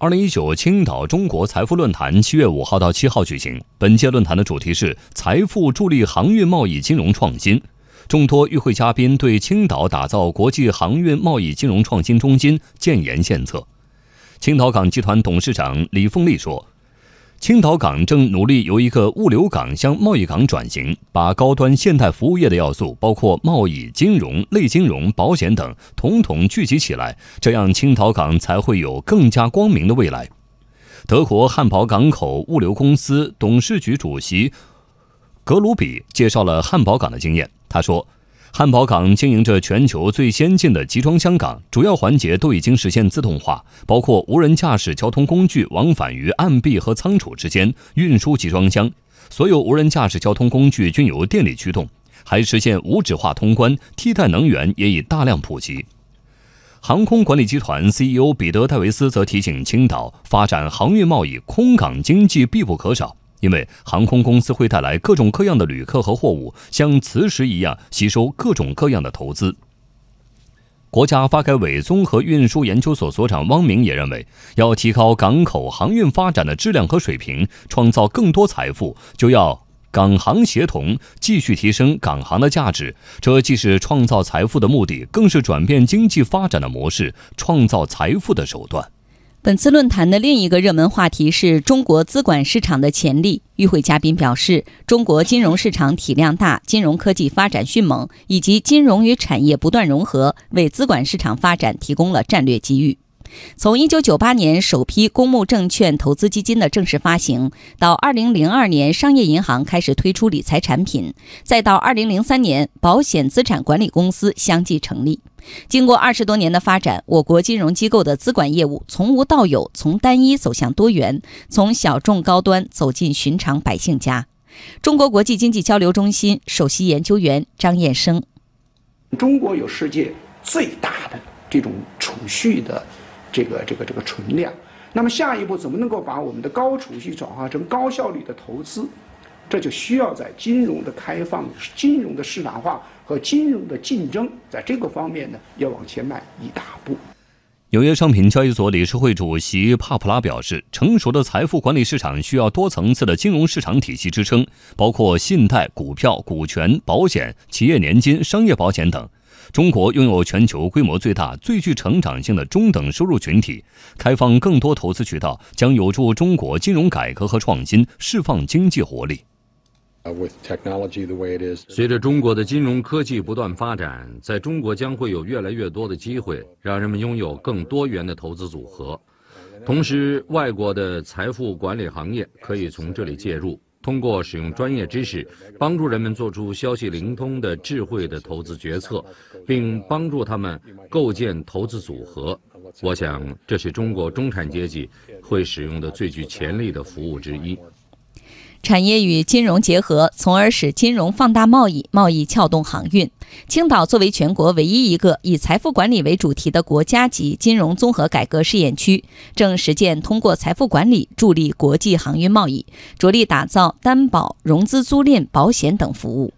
二零一九青岛中国财富论坛七月五号到七号举行。本届论坛的主题是“财富助力航运贸易金融创新”。众多与会嘉宾对青岛打造国际航运贸易金融创新中心建言献策。青岛港集团董事长李凤利说。青岛港正努力由一个物流港向贸易港转型，把高端现代服务业的要素，包括贸易、金融、类金融、保险等，统统聚集起来，这样青岛港才会有更加光明的未来。德国汉堡港口物流公司董事局主席格鲁比介绍了汉堡港的经验，他说。汉堡港经营着全球最先进的集装箱港，主要环节都已经实现自动化，包括无人驾驶交通工具往返于岸壁和仓储之间运输集装箱，所有无人驾驶交通工具均由电力驱动，还实现无纸化通关，替代能源也已大量普及。航空管理集团 CEO 彼得·戴维斯则提醒青岛，发展航运贸易，空港经济必不可少。因为航空公司会带来各种各样的旅客和货物，像磁石一样吸收各种各样的投资。国家发改委综合运输研究所所长汪明也认为，要提高港口航运发展的质量和水平，创造更多财富，就要港航协同，继续提升港航的价值。这既是创造财富的目的，更是转变经济发展的模式、创造财富的手段。本次论坛的另一个热门话题是中国资管市场的潜力。与会嘉宾表示，中国金融市场体量大，金融科技发展迅猛，以及金融与产业不断融合，为资管市场发展提供了战略机遇。从1998年首批公募证券投资基金的正式发行，到2002年商业银行开始推出理财产品，再到2003年保险资产管理公司相继成立，经过二十多年的发展，我国金融机构的资管业务从无到有，从单一走向多元，从小众高端走进寻常百姓家。中国国际经济交流中心首席研究员张燕生：中国有世界最大的这种储蓄的。这个这个这个存量，那么下一步怎么能够把我们的高储蓄转化成高效率的投资？这就需要在金融的开放、金融的市场化和金融的竞争，在这个方面呢，要往前迈一大步。纽约商品交易所理事会主席帕普拉表示，成熟的财富管理市场需要多层次的金融市场体系支撑，包括信贷、股票、股权、保险、企业年金、商业保险等。中国拥有全球规模最大、最具成长性的中等收入群体，开放更多投资渠道将有助中国金融改革和创新，释放经济活力。随着中国的金融科技不断发展，在中国将会有越来越多的机会，让人们拥有更多元的投资组合。同时，外国的财富管理行业可以从这里介入。通过使用专业知识，帮助人们做出消息灵通的智慧的投资决策，并帮助他们构建投资组合。我想，这是中国中产阶级会使用的最具潜力的服务之一。产业与金融结合，从而使金融放大贸易，贸易撬动航运。青岛作为全国唯一一个以财富管理为主题的国家级金融综合改革试验区，正实践通过财富管理助力国际航运贸易，着力打造担保、融资、租赁、保险等服务。